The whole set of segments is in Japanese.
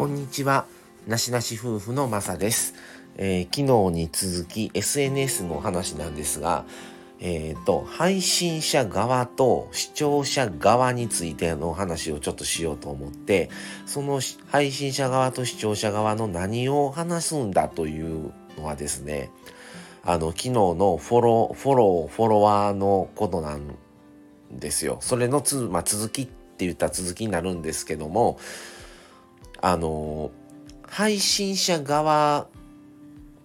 こんにちは。なしなし夫婦のまさです、えー、昨日に続き SNS の話なんですが、えっ、ー、と、配信者側と視聴者側についての話をちょっとしようと思って、その配信者側と視聴者側の何を話すんだというのはですね、あの、昨日のフォロー、フォロー、フォロワーのことなんですよ。それのつ、まあ、続きって言った続きになるんですけども、あの、配信者側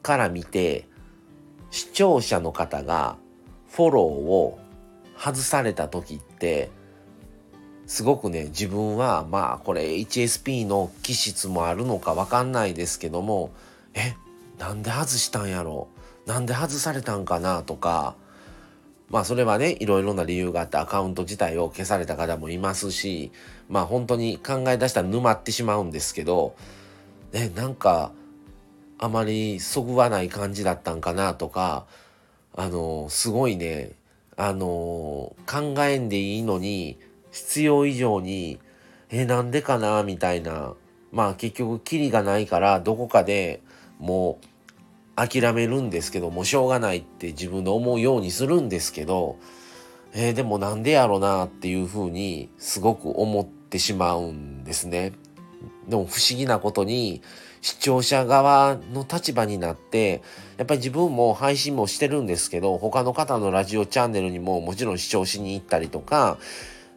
から見て、視聴者の方がフォローを外された時って、すごくね、自分は、まあ、これ HSP の気質もあるのかわかんないですけども、え、なんで外したんやろ？なんで外されたんかな？とか、まあそれはね、いろいろな理由があってアカウント自体を消された方もいますし、まあ本当に考え出したら沼ってしまうんですけど、ね、なんかあまりそぐわない感じだったんかなとか、あの、すごいね、あの、考えんでいいのに、必要以上に、え、なんでかなみたいな。まあ結局、キリがないから、どこかでもう、諦めるんですけどもうしょうがないって自分で思うようにするんですけど、えー、でもなんでやろなっていうふうにすごく思ってしまうんですね。でも不思議なことに視聴者側の立場になってやっぱり自分も配信もしてるんですけど他の方のラジオチャンネルにももちろん視聴しに行ったりとか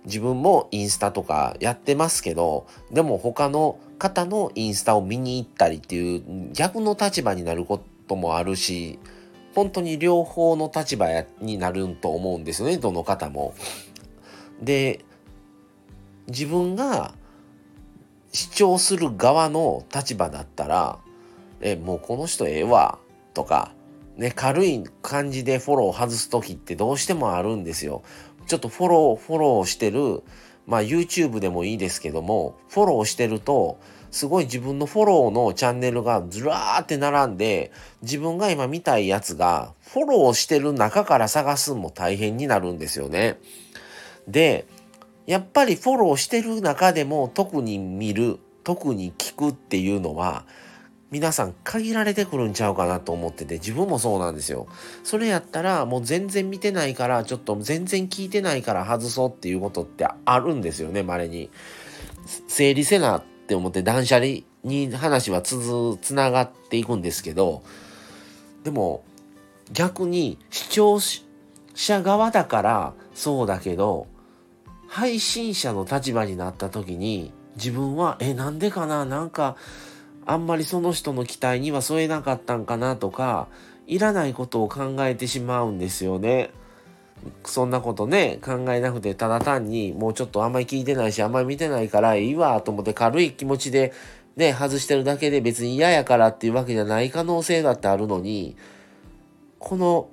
自分もインスタとかやってますけどでも他の方のインスタを見に行ったりっていう逆の立場になることともあるし本当に両方の立場になると思うんですよねどの方も。で自分が主張する側の立場だったら「えもうこの人ええわ」とか、ね、軽い感じでフォロー外す時ってどうしてもあるんですよ。ちょっとフォローフォローしてるまあ YouTube でもいいですけどもフォローしてるとすごい自分のフォローのチャンネルがずらーって並んで、自分が今見たいやつがフォローしてる中から探すのも大変になるんですよね。で、やっぱりフォローしてる中でも特に見る、特に聞くっていうのは、皆さん限られてくるんちゃうかなと思ってて、自分もそうなんですよ。それやったらもう全然見てないから、ちょっと全然聞いてないから外そうっていうことってあるんですよね、稀に。整理せなって思って断捨離に話はつづ、つながっていくんですけど、でも逆に視聴者側だからそうだけど、配信者の立場になった時に自分は、え、なんでかななんか、あんまりその人の期待には添えなかったんかなとか、いらないことを考えてしまうんですよね。そんなことね、考えなくて、ただ単に、もうちょっとあんまり聞いてないし、あんまり見てないからいいわと思って軽い気持ちで、ね、外してるだけで別に嫌やからっていうわけじゃない可能性だってあるのに、この、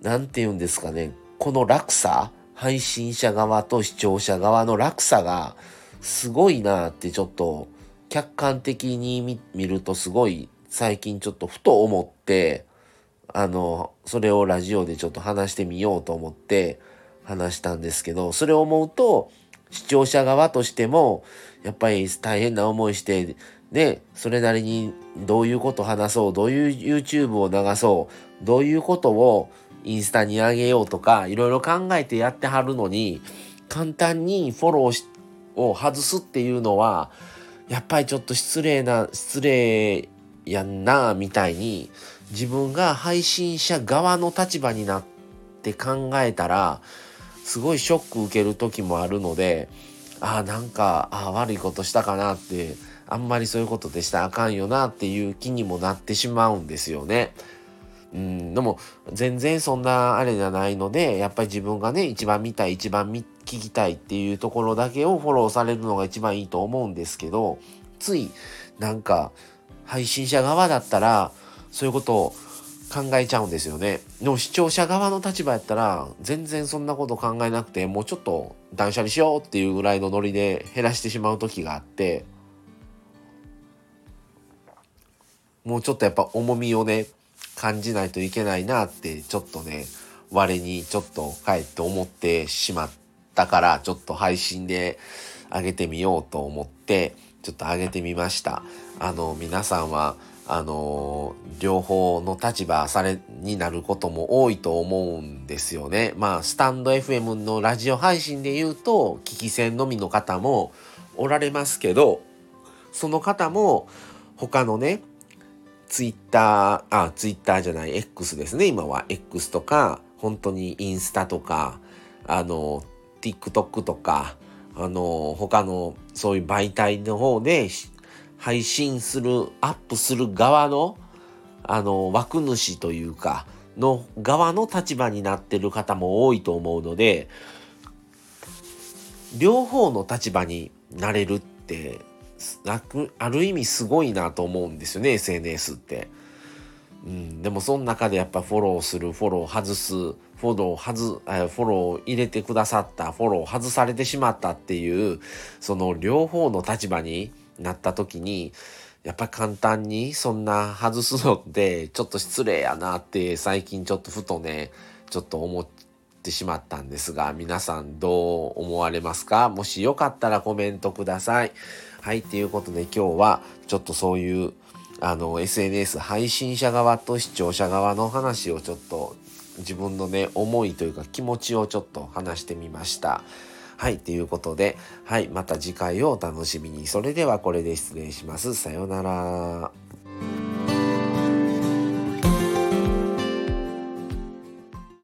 なんて言うんですかね、この落差配信者側と視聴者側の落差が、すごいなってちょっと、客観的に見るとすごい最近ちょっとふと思って、あの、それをラジオでちょっと話してみようと思って話したんですけど、それを思うと、視聴者側としても、やっぱり大変な思いして、ね、それなりにどういうこと話そう、どういう YouTube を流そう、どういうことをインスタに上げようとか、いろいろ考えてやってはるのに、簡単にフォローを外すっていうのは、やっぱりちょっと失礼な、失礼やんな、みたいに、自分が配信者側の立場になって考えたらすごいショック受ける時もあるのでああなんかあ悪いことしたかなってあんまりそういうことでしたらあかんよなっていう気にもなってしまうんですよね。うん、でも全然そんなあれじゃないのでやっぱり自分がね一番見たい一番聞きたいっていうところだけをフォローされるのが一番いいと思うんですけどついなんか配信者側だったらそういうことを考えちゃうんですよね。でも視聴者側の立場やったら全然そんなこと考えなくてもうちょっと断捨離しようっていうぐらいのノリで減らしてしまう時があってもうちょっとやっぱ重みをね感じないといけないなってちょっとね我にちょっと帰って思ってしまったからちょっと配信で上げてみようと思ってちょっと上げてみました。あの、皆さんは、あの、両方の立場され、になることも多いと思うんですよね。まあ、スタンド FM のラジオ配信で言うと、聞き戦のみの方もおられますけど、その方も、他のね、ツイッター、あ、ツイッターじゃない、X ですね、今は。X とか、本当にインスタとか、あの、TikTok とか、あの、他のそういう媒体の方で配信する、アップする側の、あの、枠主というか、の側の立場になってる方も多いと思うので、両方の立場になれるって、ある意味すごいなと思うんですよね、SNS って。うん、でもその中でやっぱフォローする、フォロー外す、フォロー外、フォロー入れてくださった、フォロー外されてしまったっていう、その両方の立場になった時に、やっぱ簡単にそんな外すのってちょっと失礼やなって最近ちょっとふとね、ちょっと思っってしまったんですが、皆さんどう思われますか？もしよかったらコメントください。はい、ということで今日はちょっとそういうあの SNS 配信者側と視聴者側の話をちょっと自分のね思いというか気持ちをちょっと話してみました。はい、ということで、はい、また次回をお楽しみに。それではこれで失礼します。さようなら。